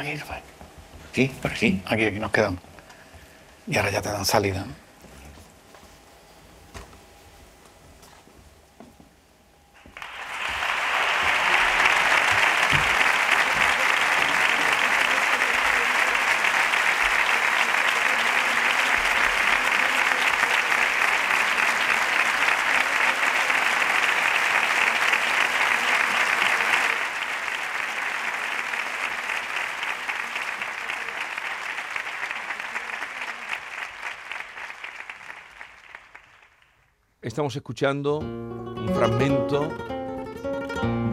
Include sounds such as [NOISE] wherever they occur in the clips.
Aquí. Aquí, por aquí, aquí, aquí nos quedamos. Y ahora ya te dan salida. Estamos escuchando un fragmento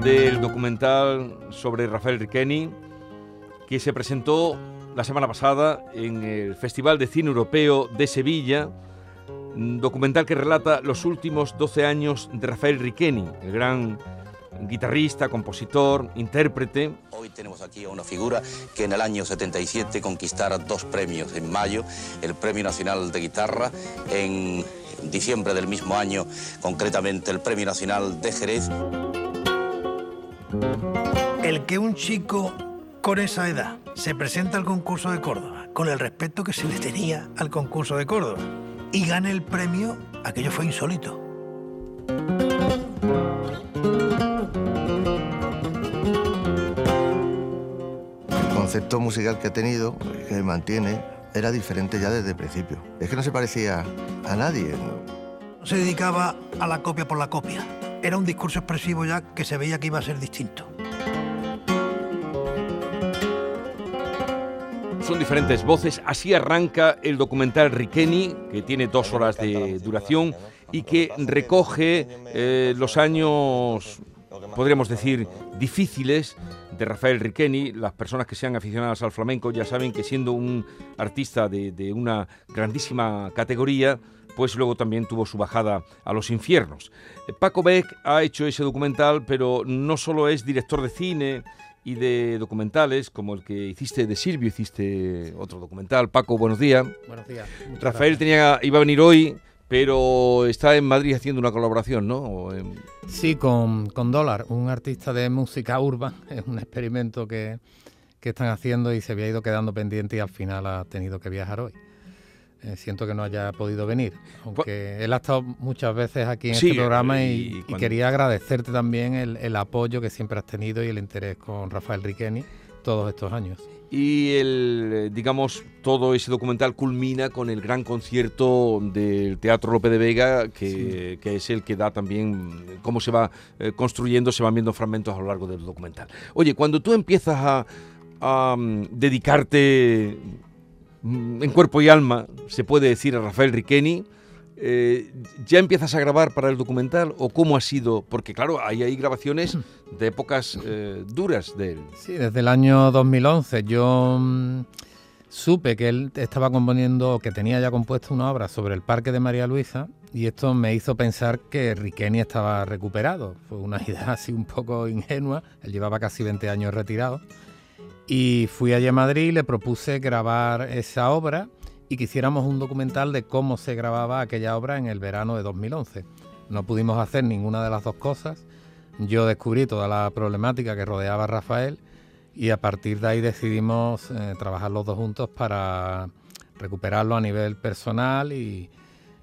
del documental sobre Rafael Riqueni que se presentó la semana pasada en el Festival de Cine Europeo de Sevilla, documental que relata los últimos 12 años de Rafael Riqueni, el gran guitarrista, compositor, intérprete. Hoy tenemos aquí a una figura que en el año 77 conquistara dos premios en mayo, el Premio Nacional de Guitarra, en diciembre del mismo año, concretamente el Premio Nacional de Jerez. El que un chico con esa edad se presenta al concurso de Córdoba con el respeto que se le tenía al concurso de Córdoba y gane el premio, aquello fue insólito. El concepto musical que ha tenido, que mantiene, era diferente ya desde el principio. Es que no se parecía a nadie. No se dedicaba a la copia por la copia. Era un discurso expresivo ya que se veía que iba a ser distinto. Son diferentes voces. Así arranca el documental Riqueni, que tiene dos horas de duración y que recoge eh, los años, podríamos decir, difíciles de Rafael Riqueni. Las personas que sean aficionadas al flamenco ya saben que siendo un artista de, de una grandísima categoría, pues luego también tuvo su bajada a los infiernos. Eh, Paco Beck ha hecho ese documental, pero no solo es director de cine y de documentales, como el que hiciste de Silvio, hiciste otro documental. Paco, buenos días. Buenos días. Rafael tenía, iba a venir hoy, pero está en Madrid haciendo una colaboración, ¿no? En- Sí, con, con Dólar, un artista de música urban. [LAUGHS] Es un experimento que, que están haciendo y se había ido quedando pendiente y al final ha tenido que viajar hoy. Eh, siento que no haya podido venir, aunque él ha estado muchas veces aquí en Sí, este programa y y, y cuando- quería agradecerte también el, el apoyo que siempre has tenido y el interés con Rafael Riqueni todos estos años. Y el, digamos, todo ese documental culmina con el gran concierto del Teatro Lope de Vega, que, que es el que da también cómo se va eh, construyendo, se van viendo fragmentos a lo largo del documental. Oye, cuando tú empiezas a, a, mm, dedicarte mm, en cuerpo y alma, se puede decir, a Rafael Riqueni, eh, ¿ya empiezas a grabar para el documental o cómo ha sido? Porque claro, ahí hay grabaciones de épocas eh, duras de él. Sí, desde el año 2011 yo mm, supe que él estaba componiendo, que tenía ya compuesto una obra sobre el Parque de María Luisa y esto me hizo pensar que Riqueni estaba recuperado. Fue una [LAUGHS] idea así un poco ingenua, él llevaba casi 20 años retirado. Y fui allí a Madrid y le propuse grabar esa obra y que un documental de cómo se grababa aquella obra en el verano de 2011. No pudimos hacer ninguna de las dos cosas. Yo descubrí toda la problemática que rodeaba a Rafael y a partir de ahí decidimos eh, trabajar los dos juntos para recuperarlo a nivel personal y,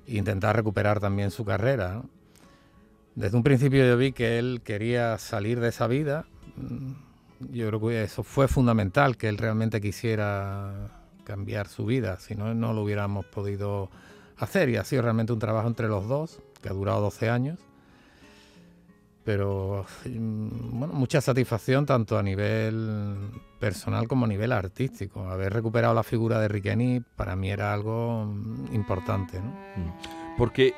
e intentar recuperar también su carrera. Desde un principio yo vi que él quería salir de esa vida. Mm, Yo creo que eso fue fundamental, que él realmente quisiera cambiar su vida, si no, no lo hubiéramos podido hacer. Y ha sido realmente un trabajo entre los dos, que ha durado 12 años. Pero mm, bueno, mucha satisfacción tanto a nivel personal como a nivel artístico. Haber recuperado la figura de Riqueni para mí era algo mm, importante. ¿no? Porque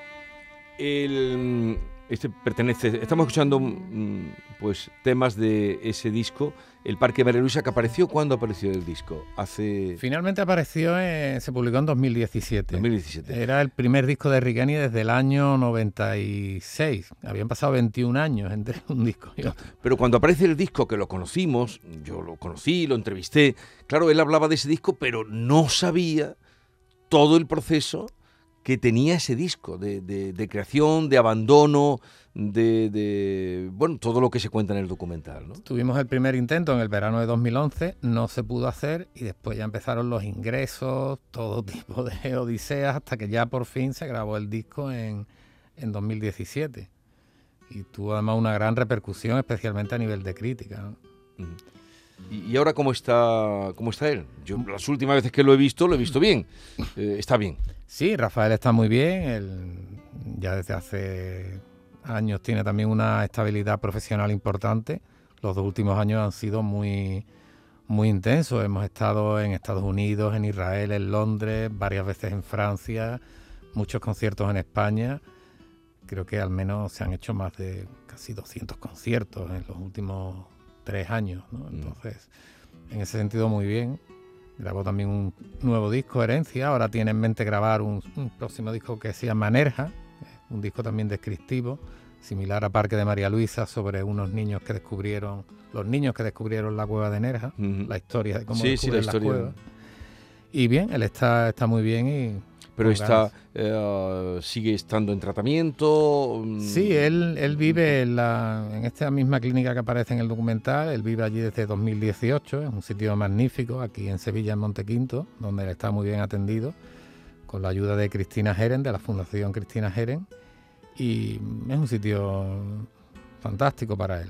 el, este pertenece. Estamos escuchando mm, pues temas de ese disco, El Parque María que apareció. ¿Cuándo apareció el disco? Hace. Finalmente apareció, en- se publicó en 2017. 2017. Era el primer disco de Riqueni desde el año 96. Habían pasado 21 años entre [LAUGHS] un disco y otro. Pero cuando aparece el disco, que lo conocimos, yo lo conocí, lo entrevisté. Claro, él hablaba de ese disco, pero no sabía todo el proceso que tenía ese disco, de, de- de creación, de abandono, de, de, bueno, todo lo que se cuenta en el documental, ¿no? Tuvimos el primer intento en el verano de 2011, no se pudo hacer y después ya empezaron los ingresos, todo [LAUGHS] tipo de odiseas, hasta que ya por fin se grabó el disco en, en 2017. Y tuvo además una gran repercusión, especialmente a nivel de crítica. ¿no? ¿Y, ahora cómo está, cómo está él? Yo las últimas veces que lo he visto, lo he visto bien. Eh, está bien. Sí, Rafael está muy bien, ya desde hace años tiene también una estabilidad profesional importante. Los dos últimos años han sido muy, muy intensos. Hemos estado en Estados Unidos, en Israel, en Londres, varias veces en Francia, muchos conciertos en España. Creo que al menos se han hecho más de casi 200 conciertos en los últimos tres años. ¿no? Entonces, en ese sentido, muy bien. Grabó también un nuevo disco, Herencia. Ahora tiene en mente grabar un, un próximo disco que se llama Nerja, un disco también descriptivo, similar a Parque de María Luisa, sobre unos niños que descubrieron, los niños que descubrieron la cueva de Nerja, la historia de cómo Sí, sí, la descubren historia. cueva. Y bien, él está, está muy bien y Pero está, eh, sigue estando en tratamiento. mm, Sí, él, él vive en, la, en esta misma clínica que aparece en el documental. Él vive allí desde 2018. Es un sitio magnífico, aquí en Sevilla, en Montequinto, donde él está muy bien atendido, con la ayuda de Cristina Geren, de la Fundación Cristina Geren. Y es un sitio fantástico para él.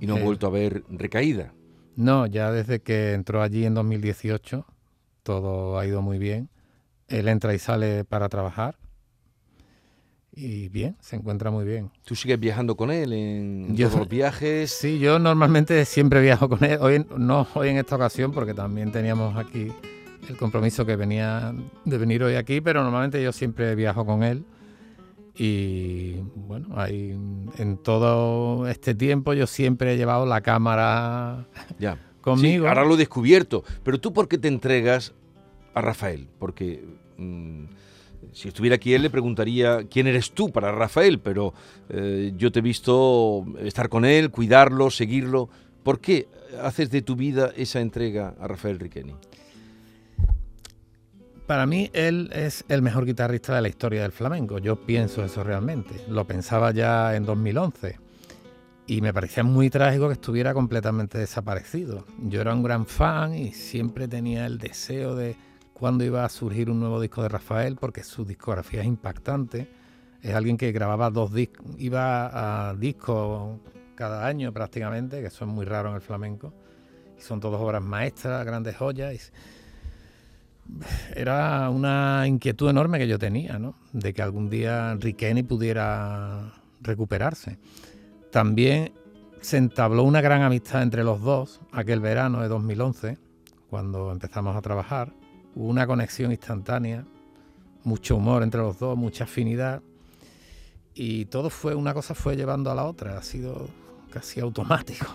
Y no ha vuelto a ver recaída. No, ya desde que entró allí en 2018, todo ha ido muy bien. Él entra y sale para trabajar. Y bien, se encuentra muy bien. ¿Tú sigues viajando con él en Yo- todos los [LAUGHS] viajes? Sí, yo normalmente siempre viajo con él. Hoy no hoy en esta ocasión porque también teníamos aquí el compromiso que venía de venir hoy aquí, pero normalmente yo siempre viajo con él. Y bueno, ahí en todo este tiempo yo siempre he llevado la cámara Ya. [LAUGHS] conmigo. Sí, ahora lo he descubierto. Pero tú, ¿por qué te entregas a Rafael? Porque mm, si estuviera aquí él, le preguntaría quién eres tú para Rafael, pero eh, yo te he visto estar con él, cuidarlo, seguirlo. ¿Por qué haces de tu vida esa entrega a Rafael Riqueni? Para mí él es el mejor guitarrista de la historia del flamenco. Yo pienso eso realmente. Lo pensaba ya en 2011 y me parecía muy trágico que estuviera completamente desaparecido. Yo era un gran fan y siempre tenía el deseo de cuándo iba a surgir un nuevo disco de Rafael porque su discografía es impactante. Es alguien que grababa dos discos, iba a discos cada año prácticamente, que es muy raro en el flamenco. Y son todas obras maestras, grandes joyas. era una inquietud enorme que yo tenía, ¿no? De que algún día Riqueni pudiera recuperarse. También se entabló una gran amistad entre los dos aquel verano de 2011, cuando empezamos a trabajar. Hubo una conexión instantánea, mucho humor entre los dos, mucha afinidad. Y todo fue, una cosa fue llevando a la otra, ha sido casi automático.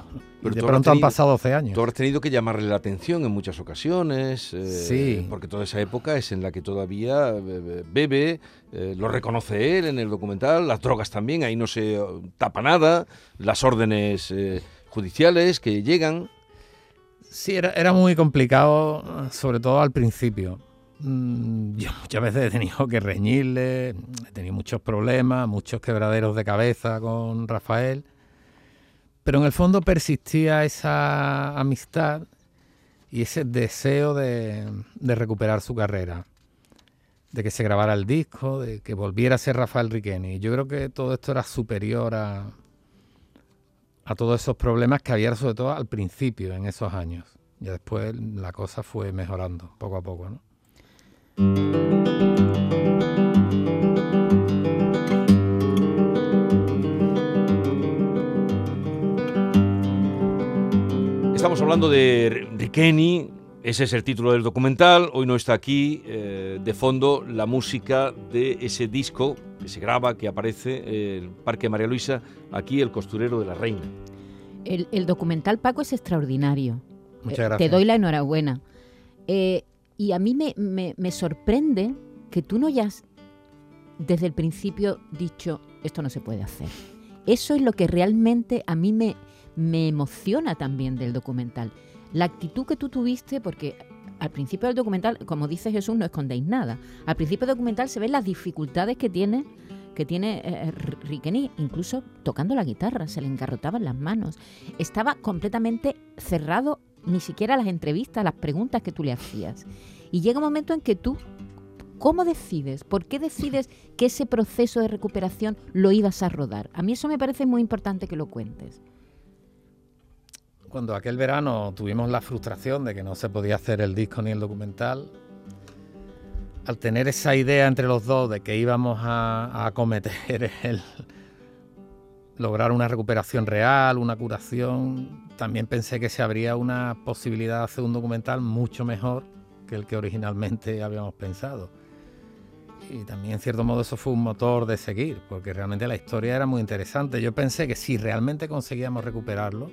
Pero y de pronto han pasado 12 años. Tú habrás tenido que llamarle la atención en muchas ocasiones, eh, Sí. porque toda esa época es en la que todavía eh, bebe, eh, lo reconoce él en el documental, las drogas también, ahí no se tapa nada, las órdenes eh, judiciales que llegan. Sí, era, era muy complicado, sobre todo al principio. Mm, Yo muchas veces he tenido que reñirle, he tenido muchos problemas, muchos quebraderos de cabeza con Rafael, pero en el fondo persistía esa amistad y ese deseo de, de recuperar su carrera, de que se grabara el disco, de que volviera a ser Rafael Riqueni. Yo creo que todo esto era superior a, a todos esos problemas que había sobre todo al principio, en esos años. Ya después la cosa fue mejorando poco a poco, ¿no? Estamos hablando de Riqueni, ese es el título del documental, hoy no está aquí, eh, de fondo la música de ese disco que se graba, que aparece, eh, el Parque María Luisa, aquí el costurero de la reina. El, el documental Paco es extraordinario. Muchas Eh, gracias. Te doy la enhorabuena. Eh, y a mí me, me- me sorprende que tú no hayas desde el principio dicho esto no se puede hacer. Eso es lo que realmente a mí me, me emociona también del documental. La actitud que tú tuviste, porque al principio del documental, como dice Jesús, no escondéis nada. Al principio del documental se ven las dificultades que tiene que tiene eh, Riqueni, incluso tocando la guitarra, se le engarrotaban las manos. Estaba completamente cerrado, ni siquiera las entrevistas, las preguntas que tú le hacías. Y llega un momento en que tú, ¿cómo decides? ¿Por qué decides que ese proceso de recuperación lo ibas a rodar? A mí eso me parece muy importante que lo cuentes cuando aquel verano tuvimos la frustración de que no se podía hacer el disco ni el documental, al tener esa idea entre los dos de que íbamos a, acometer [LAUGHS] el lograr una recuperación real, una curación, también pensé que se habría una posibilidad de hacer un documental mucho mejor que el que originalmente habíamos pensado. Y también en cierto modo eso fue un motor de seguir, porque realmente la historia era muy interesante. Yo pensé que si realmente conseguíamos recuperarlo,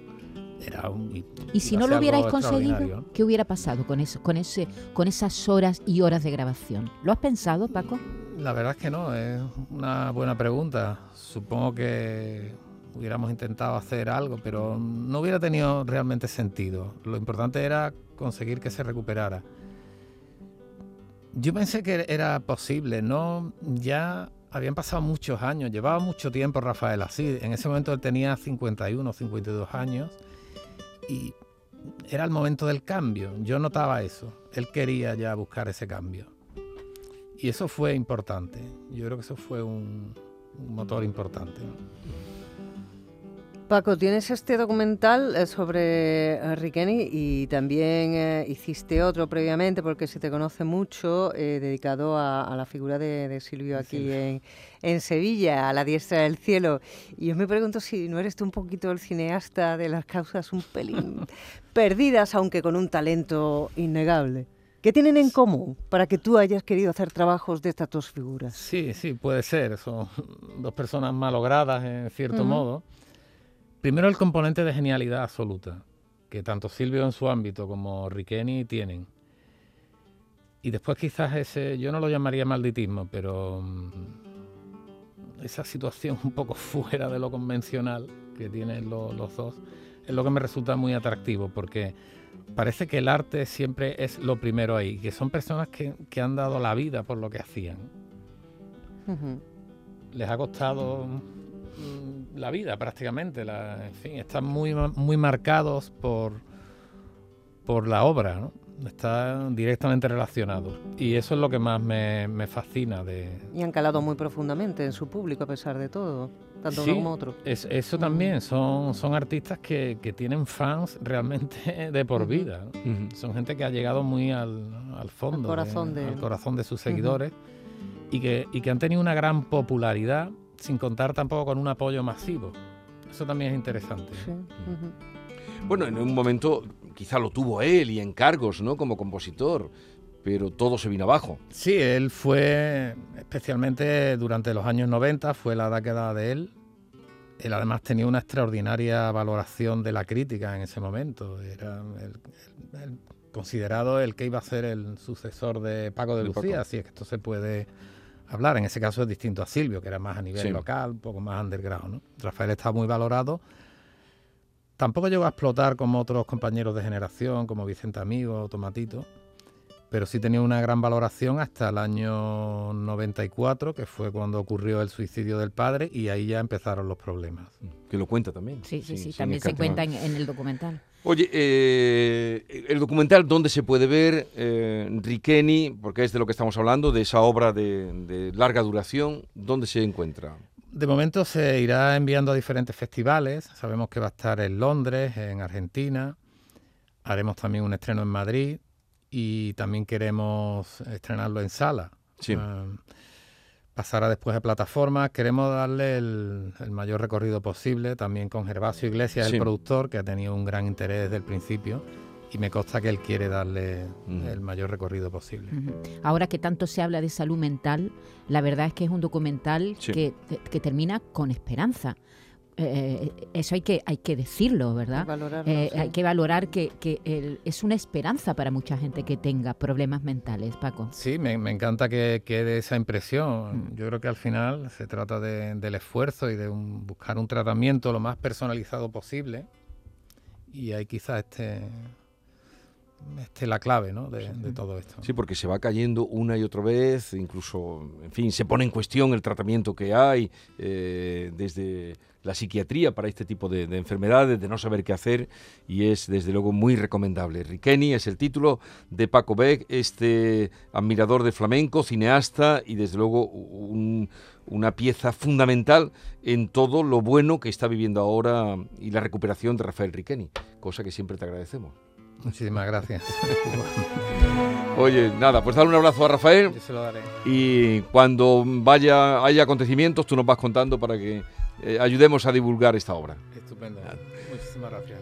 y si no lo hubierais conseguido, ¿qué hubiera pasado con eso, con ese, con esas horas y horas de grabación? ¿Lo has pensado, Paco? La verdad es que no, es una buena pregunta. Supongo que hubiéramos intentado hacer algo, pero no hubiera tenido realmente sentido. Lo importante era conseguir que se recuperara. Yo pensé que era posible, ¿no? Ya habían pasado muchos años, llevaba mucho tiempo Rafael así. En ese momento él tenía 51, 52 años y era el momento del cambio. Yo notaba eso. Él quería ya buscar ese cambio. Y eso fue importante. Yo creo que eso fue un, motor importante. Paco, tienes este documental eh, sobre eh, Riqueni y también eh, hiciste otro previamente, porque se te conoce mucho, dedicado a, la figura de, Silvio aquí en, Sevilla, a la diestra del cielo. Y yo me pregunto si no eres tú un poquito el cineasta de las causas un pelín [LAUGHS] perdidas, aunque con un talento innegable. ¿Qué tienen en común para que tú hayas querido hacer trabajos de estas dos figuras? Sí, sí, puede ser. Son dos personas malogradas, en cierto modo Primero el componente de genialidad absoluta, que tanto Silvio en su ámbito como Riqueni tienen. Y después quizás ese, yo no lo llamaría malditismo, pero mm, esa situación un poco [LAUGHS] fuera de lo convencional que tienen los dos, es lo que me resulta muy atractivo, porque parece que el arte siempre es lo primero ahí, que son personas que, han dado la vida por lo que hacían. Les ha costado la vida prácticamente. en fin, están muy, muy marcados por, por la obra, ¿no? Están directamente relacionados. Y eso es lo que más me, fascina de... Y han calado muy profundamente en su público a pesar de todo, tanto uno como otro. eso también, son, son artistas que, tienen fans realmente [LAUGHS] de por vida. Son gente que ha llegado muy al, fondo, corazón, de, al corazón de sus seguidores y, que, y que han tenido una gran popularidad sin contar tampoco con un apoyo masivo. Eso también es interesante. Bueno, en un momento quizá lo tuvo él y encargos, ¿no? Como compositor, pero todo se vino abajo. Sí, él fue, especialmente durante los años 90, fue la década de él. Él además tenía una extraordinaria valoración de la crítica en ese momento. Era considerado el que iba a ser el sucesor de Paco de, Lucía, así es que esto se puede hablar. En ese caso es distinto a Silvio, que era más a nivel local, un poco más underground. ¿no? Rafael estaba muy valorado. Tampoco llegó a explotar como otros compañeros de generación, como Vicente Amigo o Tomatito, pero sí tenía una gran valoración hasta el año 94, que fue cuando ocurrió el suicidio del padre, y ahí ya empezaron los problemas. Que lo cuenta también. Sí, sí, sí, también se cuenta en el documental. Oye, eh, el documental, ¿dónde se puede ver? Eh, Riqueni, porque es de lo que estamos hablando, de esa obra de, larga duración, ¿dónde se encuentra? De momento se irá enviando a diferentes festivales. Sabemos que va a estar en Londres, en Argentina. Haremos también un estreno en Madrid y también queremos estrenarlo en sala. Sí. Ah, pasará después a plataformas. Queremos darle el, mayor recorrido posible, también con Gervasio Iglesias, el productor, que ha tenido un gran interés desde el principio. Y me consta que él quiere darle el mayor recorrido posible. Ahora que tanto se habla de salud mental, la verdad es que es un documental que, que termina con esperanza eh, eso hay que, hay que decirlo, ¿verdad? Eh, hay que valorar que, es una esperanza para mucha gente que tenga problemas mentales, Paco. Sí, me, encanta que quede esa impresión. Mm. Yo creo que al final se trata del esfuerzo y de buscar un tratamiento lo más personalizado posible. Y hay quizás este esté la clave ¿no? de, todo esto. Sí, porque se va cayendo una y otra vez, incluso, en fin, se pone en cuestión el tratamiento que hay eh, desde la psiquiatría para este tipo de, enfermedades, de no saber qué hacer, y es desde luego muy recomendable. Riqueni es el título de Paco Beck, este admirador de flamenco, cineasta y desde luego una pieza fundamental en todo lo bueno que está viviendo ahora y la recuperación de Rafael Riqueni, cosa que siempre te agradecemos. Muchísimas gracias. Oye, nada, pues dale un abrazo a Rafael. Yo se lo daré. Y cuando vaya haya acontecimientos, tú nos vas contando para que eh, ayudemos a divulgar esta obra. Estupendo. Muchísimas gracias.